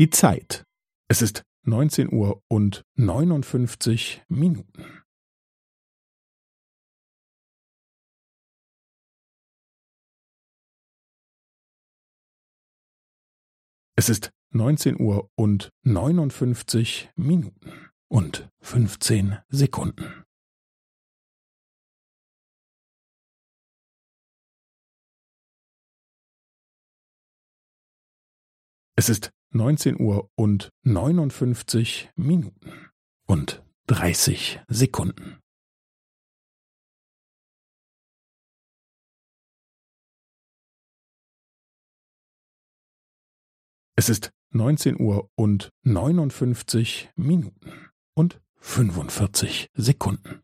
Die Zeit. Es ist neunzehn Uhr und neunundfünfzig Minuten. Es ist neunzehn Uhr und neunundfünfzig Minuten und fünfzehn Sekunden. Es ist neunzehn Uhr und neunundfünfzig Minuten und dreißig Sekunden. Es ist neunzehn Uhr und neunundfünfzig Minuten und fünfundvierzig Sekunden.